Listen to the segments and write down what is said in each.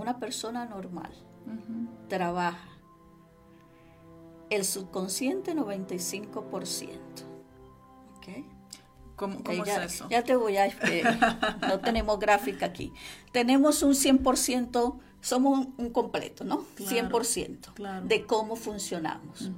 una persona normal trabaja el subconsciente 95%. ¿Ok? ¿Cómo, cómo ya, es eso? Ya te voy a... Eh, no tenemos gráfica aquí. Tenemos un 100%, somos un, un completo, ¿no? Claro, 100% claro. de cómo funcionamos.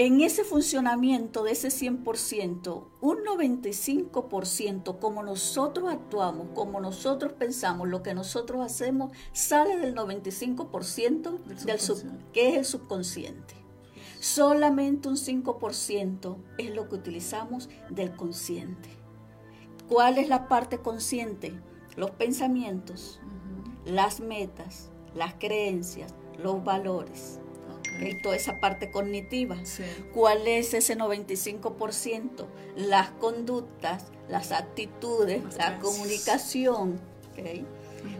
En ese funcionamiento de ese 100%, un 95%, como nosotros actuamos, como nosotros pensamos, lo que nosotros hacemos, sale del 95% del sub, que es el subconsciente. Solamente un 5% es lo que utilizamos del consciente. ¿Cuál es la parte consciente? Los pensamientos, las metas, las creencias, los valores. ¿Ok? Toda esa parte cognitiva. Sí. ¿Cuál es ese 95%? Las conductas, las actitudes, la comunicación. ¿ok?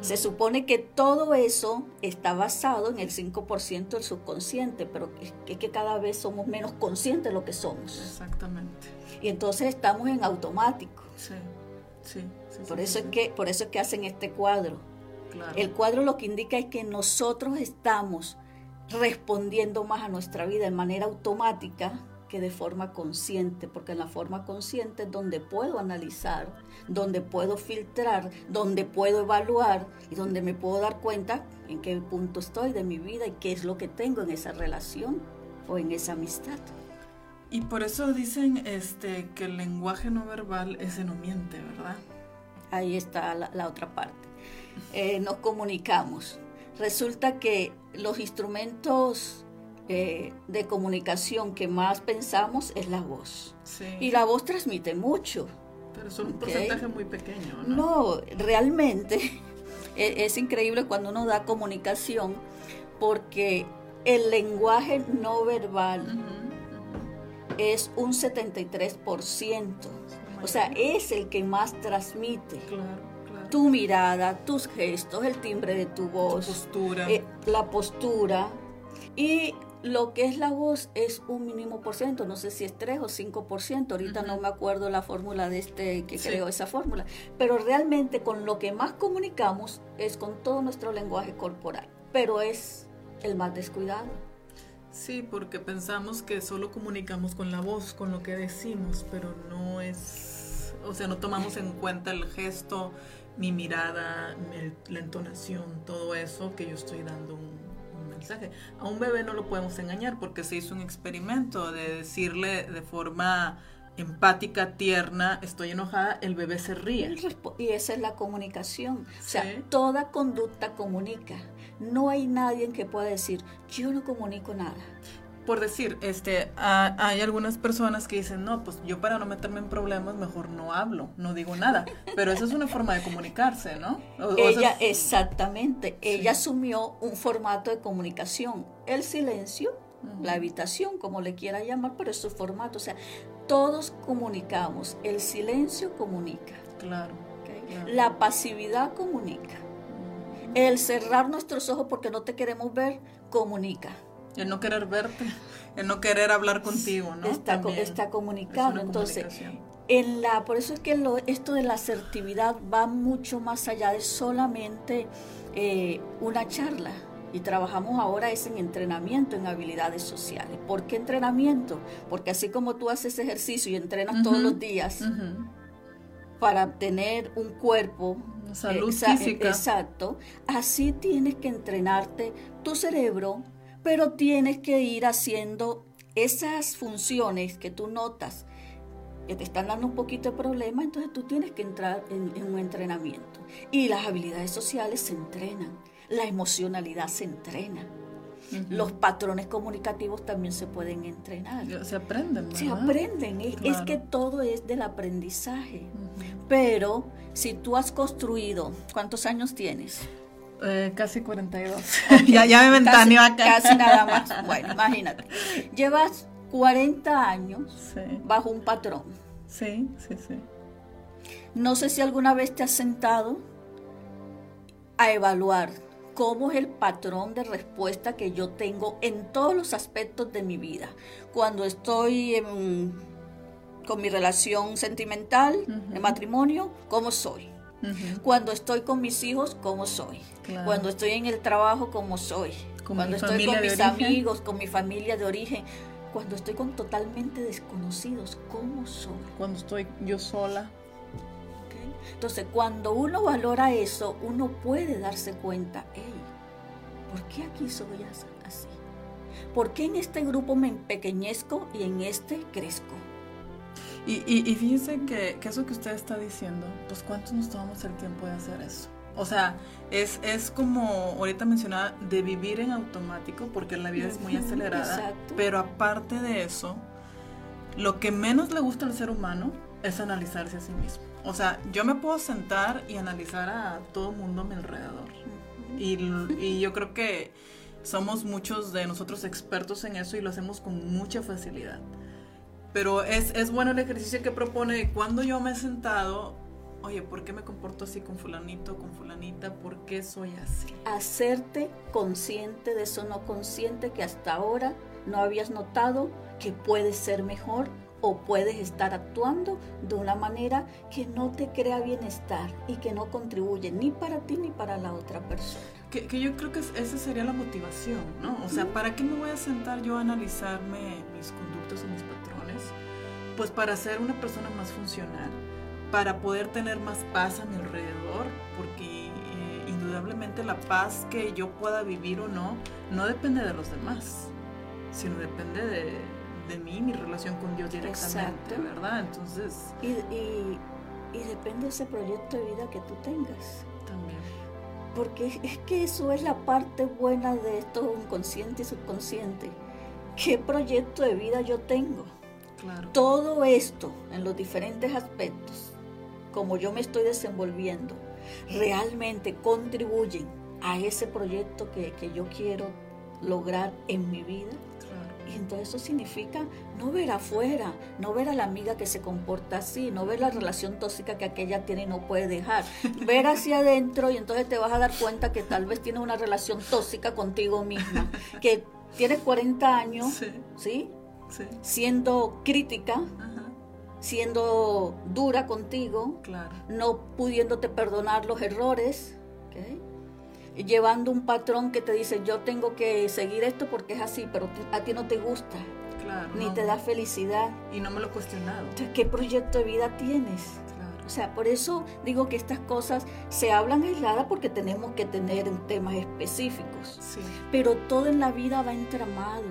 Se supone que todo eso está basado en el 5% del subconsciente, pero es que, cada vez somos menos conscientes de lo que somos. Exactamente. Y entonces estamos en automático. Sí. Sí. sí, Por sí, eso sí, es que, por eso es que hacen este cuadro. Claro. El cuadro lo que indica es que nosotros estamos respondiendo más a nuestra vida de manera automática que de forma consciente, porque en la forma consciente es donde puedo analizar, donde puedo filtrar, donde puedo evaluar y donde me puedo dar cuenta en qué punto estoy de mi vida y qué es lo que tengo en esa relación o en esa amistad. Y por eso dicen este que el lenguaje no verbal ese no miente, ¿verdad? Ahí está la, la otra parte. Eh, nos comunicamos. Resulta que los instrumentos eh, de comunicación que más pensamos es la voz. Sí. Y la voz transmite mucho. Pero son un porcentaje muy pequeño, ¿no? No, realmente e- es increíble cuando uno da comunicación porque el lenguaje no verbal es un 73%. O sea, es el que más transmite. Claro. Tu mirada, tus gestos, el timbre de tu Tu voz, postura. eh, la postura. Y lo que es la voz es un mínimo por ciento, no sé si es 3 o 5%, ahorita no me acuerdo la fórmula de este que Sí. creó esa fórmula, pero realmente con lo que más comunicamos es con todo nuestro lenguaje corporal, pero es el más descuidado. Sí, porque pensamos que solo comunicamos con la voz, con lo que decimos, pero no es, o sea, no tomamos en cuenta el gesto, mi mirada, el- la entonación, todo eso que yo estoy dando un, un mensaje. A un bebé no lo podemos engañar porque se hizo un experimento de decirle de forma empática, tierna, estoy enojada, el bebé se ríe. Y esa es la comunicación. O sea, toda conducta comunica. No hay nadie que pueda decir, yo no comunico nada. Por decir, este, ha- hay algunas personas que dicen, no, pues yo para no meterme en problemas mejor no hablo, no digo nada. Pero esa es una forma de comunicarse, ¿no? O- Ella, exactamente, ella asumió un formato de comunicación, el silencio, la habitación, como le quiera llamar, pero es su formato. O sea, todos comunicamos, el silencio comunica. Claro. la pasividad comunica, el cerrar nuestros ojos porque no te queremos ver comunica. El no querer verte, el no querer hablar contigo, ¿no? está, co- es una Entonces, en la, por eso es que lo- esto de la asertividad va mucho más allá de solamente eh, una charla. Y trabajamos ahora es en entrenamiento, en habilidades sociales. ¿Por qué entrenamiento? Porque así como tú haces ejercicio y entrenas todos los días para tener un cuerpo Salud exa- física. Exacto. Así tienes que entrenarte tu cerebro, pero tienes que ir haciendo esas funciones que tú notas que te están dando un poquito de problema, entonces tú tienes que entrar en, en un entrenamiento. Y las habilidades sociales se entrenan, la emocionalidad se entrena, los patrones comunicativos también se pueden entrenar. Se aprenden, Se ¿verdad? aprenden, es, que todo es del aprendizaje. Pero si tú has construido, ¿cuántos años tienes? Eh, casi 42. ya, ya me ventaneo acá. casi nada más. Bueno, imagínate. Llevas 40 años Sí, bajo un patrón. sí, sí, sí. No sé si alguna vez te has sentado a evaluar cómo es el patrón de respuesta que yo tengo en todos los aspectos de mi vida. Cuando estoy en- con mi relación sentimental, Ujú. de matrimonio, ¿cómo soy? Cuando estoy con mis hijos, ¿cómo soy? Cuando estoy en el trabajo, ¿cómo soy? Cuando estoy con mis amigos, con mi familia de origen. Cuando estoy con totalmente desconocidos, ¿cómo soy? Cuando estoy yo sola. Entonces, cuando uno valora eso, uno puede darse cuenta, hey, ¿por qué aquí soy así? ¿Por qué en este grupo me empequeñezco y en este crezco? Y, y, fíjense que, que, eso que usted está diciendo, pues ¿cuántos nos tomamos el tiempo de hacer eso? O sea, es, es como ahorita mencionaba, de vivir en automático, porque la vida es muy acelerada, pero aparte de eso, lo que menos le gusta al ser humano es analizarse a sí mismo. O sea, yo me puedo sentar y analizar a todo el mundo a mi alrededor. Y, y yo creo que somos muchos de nosotros expertos en eso y lo hacemos con mucha facilidad. Pero es, es bueno el ejercicio que propone cuando yo me he sentado, oye, ¿por qué me comporto así con fulanito, con fulanita? ¿Por qué soy así? Hacerte consciente de eso no consciente que hasta ahora no habías notado que puedes ser mejor o puedes estar actuando de una manera que no te crea bienestar y que no contribuye ni para ti ni para la otra persona. Que, yo creo que esa sería la motivación, ¿no? O sea, ¿para qué me voy a sentar yo a analizarme mis conductos y mis patrones? Pues para ser una persona más funcional, para poder tener más paz a mi alrededor, porque eh, indudablemente la paz que yo pueda vivir o no, no depende de los demás, sino depende de, de mí, mi relación con Dios directamente, ¿verdad? Entonces... Y, y, y, depende de ese proyecto de vida que tú tengas. También. Porque es que eso es la parte buena de esto inconsciente y subconsciente. ¿Qué proyecto de vida yo tengo? Claro. Todo esto, en los diferentes aspectos, como yo me estoy desenvolviendo, realmente contribuyen a ese proyecto que, que yo quiero lograr en mi vida. Y entonces eso significa no ver afuera, no ver a la amiga que se comporta así, no ver la relación tóxica que aquella tiene y no puede dejar. Ver hacia adentro y entonces te vas a dar cuenta que tal vez tiene una relación tóxica contigo misma, que tienes 40 años, ¿sí? Siendo crítica, siendo dura contigo, no pudiéndote perdonar los errores, llevando un patrón que te dice yo tengo que seguir esto porque es así, pero a ti no te gusta. ni te da felicidad. Y no me lo he cuestionado. ¿Qué proyecto de vida tienes? O sea, por eso digo que estas cosas se hablan aisladas porque tenemos que tener temas específicos. Pero todo en la vida va entramado,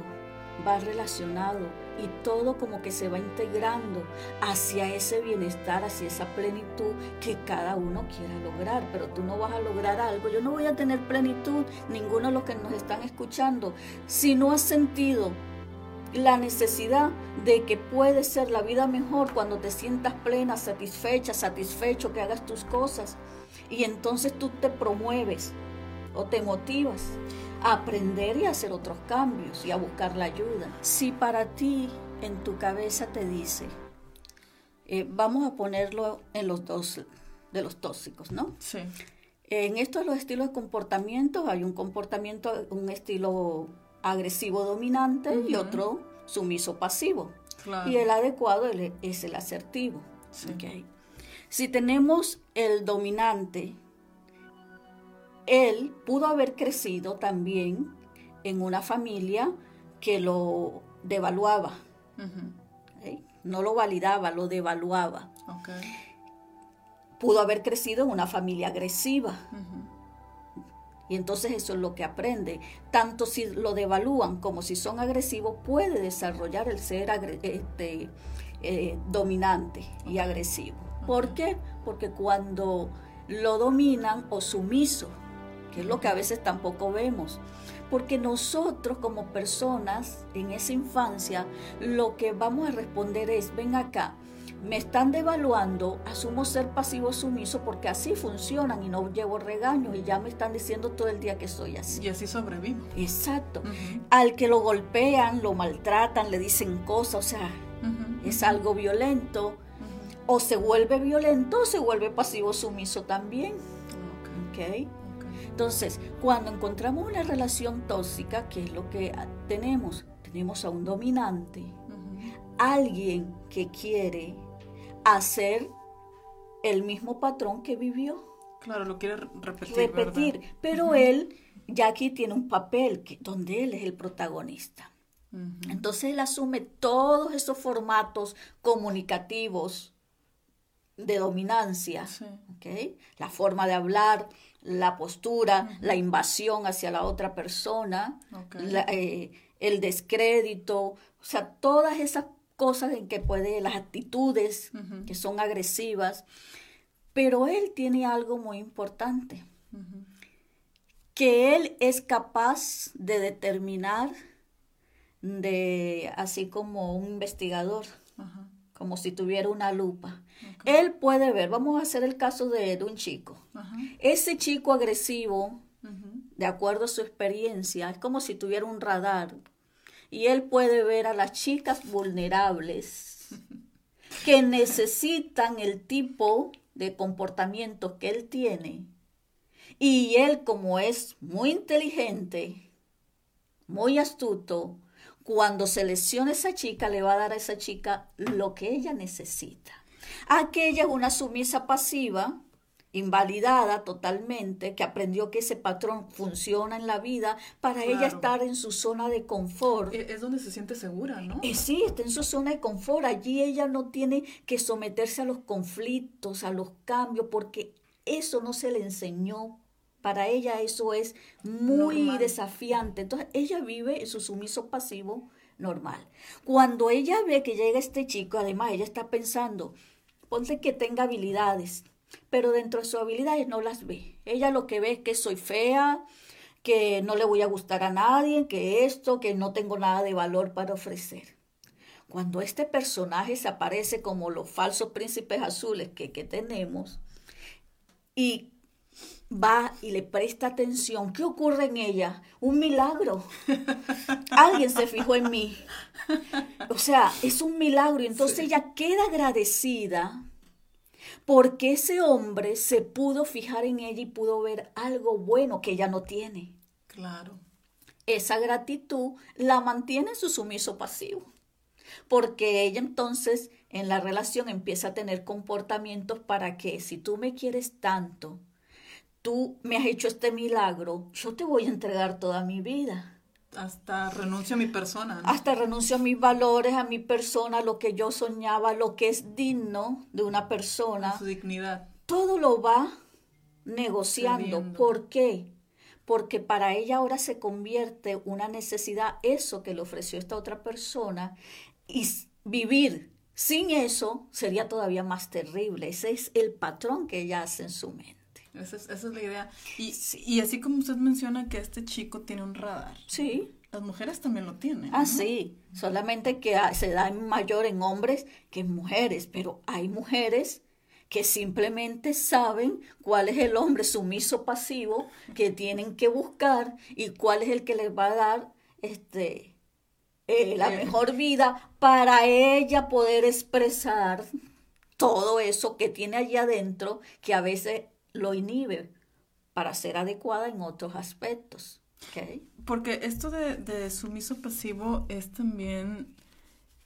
va relacionado y todo como que se va integrando hacia ese bienestar, hacia esa plenitud que cada uno quiera lograr. Pero tú no vas a lograr algo. Yo no voy a tener plenitud, ninguno de los que nos están escuchando, si no has sentido la necesidad de que puede ser la vida mejor cuando te sientas plena, satisfecha, satisfecho, que hagas tus cosas. Y entonces tú te promueves o te motivas a aprender y a hacer otros cambios y a buscar la ayuda. Si para ti en tu cabeza te dice, eh, vamos a ponerlo en los dos de los tóxicos, ¿no? Sí. En estos los estilos de comportamiento hay un comportamiento, un estilo agresivo dominante y otro sumiso pasivo. Y el adecuado es el asertivo. Si tenemos el dominante, él pudo haber crecido también en una familia que lo devaluaba. No lo validaba, lo devaluaba. Pudo haber crecido en una familia agresiva. Y entonces eso es lo que aprende. Tanto si lo devalúan como si son agresivos, puede desarrollar el ser este, eh, dominante y agresivo. ¿Por qué? Porque cuando lo dominan o sumiso, que es lo que a veces tampoco vemos. Porque nosotros como personas en esa infancia lo que vamos a responder es, ven acá, me están devaluando, asumo ser pasivo sumiso porque así funcionan y no llevo regaños y ya me están diciendo todo el día que soy así. Y así sobrevivo. Exacto. Al que lo golpean, lo maltratan, le dicen cosas, o sea, es algo violento. O se vuelve violento o se vuelve pasivo sumiso también. Okay. Entonces, cuando encontramos una relación tóxica, ¿qué es lo que tenemos? Tenemos a un dominante, alguien que quiere hacer el mismo patrón que vivió. Claro, lo quiere repetir. Repetir, pero él ya aquí tiene un papel que, donde él es el protagonista. Entonces él asume todos esos formatos comunicativos de dominancia, la forma de hablar, la postura, la invasión hacia la otra persona, eh, el descrédito, o sea, todas esas cosas en que puede, las actitudes que son agresivas. Pero él tiene algo muy importante, que él es capaz de determinar, de, así como un investigador, como si tuviera una lupa. Él puede ver, vamos a hacer el caso de, un chico. Ese chico agresivo, de acuerdo a su experiencia, es como si tuviera un radar. Y él puede ver a las chicas vulnerables que necesitan el tipo de comportamiento que él tiene. Y él, como es muy inteligente, muy astuto, cuando seleccione a esa chica, le va a dar a esa chica lo que ella necesita. Aquella es una sumisa pasiva, invalidada totalmente, que aprendió que ese patrón funciona en la vida para ella estar en su zona de confort. E, es donde se siente segura, ¿no? Y eh, sí, está en su zona de confort. Allí ella no tiene que someterse a los conflictos, a los cambios, porque eso no se le enseñó para ella eso es muy desafiante. Entonces ella vive en su sumiso pasivo normal. Cuando ella ve que llega este chico, además ella está pensando, ponte que tenga habilidades, pero dentro de sus habilidades no las ve. Ella lo que ve es que soy fea, que no le voy a gustar a nadie, que esto, que no tengo nada de valor para ofrecer. Cuando este personaje se aparece como los falsos príncipes azules que, que tenemos y va y le presta atención. ¿Qué ocurre en ella? Un milagro. Alguien se fijó en mí. O sea, es un milagro. Y entonces ella queda agradecida porque ese hombre se pudo fijar en ella y pudo ver algo bueno que ella no tiene. Claro. Esa gratitud la mantiene en su sumiso pasivo. Porque ella entonces en la relación empieza a tener comportamientos para que si tú me quieres tanto, tú me has hecho este milagro, yo te voy a entregar toda mi vida. Hasta renuncio a mi persona. Hasta renuncio a mis valores, a mi persona, lo que yo soñaba, lo que es digno de una persona. su dignidad. Todo lo va negociando. ¿Por qué? Porque para ella ahora se convierte una necesidad eso que le ofreció esta otra persona y vivir sin eso sería todavía más terrible. Ese es el patrón que ella hace en su mente. Esa es, la idea. Y, y, así como usted menciona que este chico tiene un radar. Sí. Las mujeres también lo tienen. Ah, sí. Solamente que se da mayor en hombres que en mujeres. Pero hay mujeres que simplemente saben cuál es el hombre sumiso pasivo que tienen que buscar y cuál es el que les va a dar este eh, la mejor vida para ella poder expresar todo eso que tiene allí adentro que a veces lo inhibe para ser adecuada en otros aspectos. Porque esto de, sumiso pasivo es también,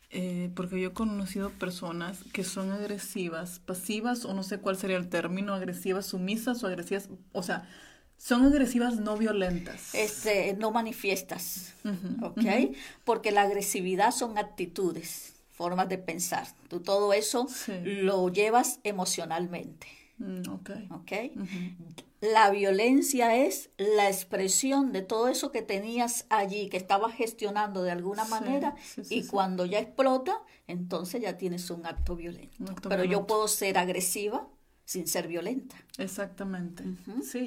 eh, porque yo he conocido personas que son agresivas, pasivas, o no sé cuál sería el término, agresivas, sumisas o agresivas, o sea, son agresivas no violentas. Este, no manifiestas, ¿ok? Porque la agresividad son actitudes, formas de pensar. Tú todo eso lo llevas emocionalmente. Mm, ok. okay? La violencia es la expresión de todo eso que tenías allí, que estabas gestionando de alguna manera, y cuando ya explota, entonces ya tienes un acto violento. Pero yo puedo ser agresiva sin ser violenta. Exactamente. Sí,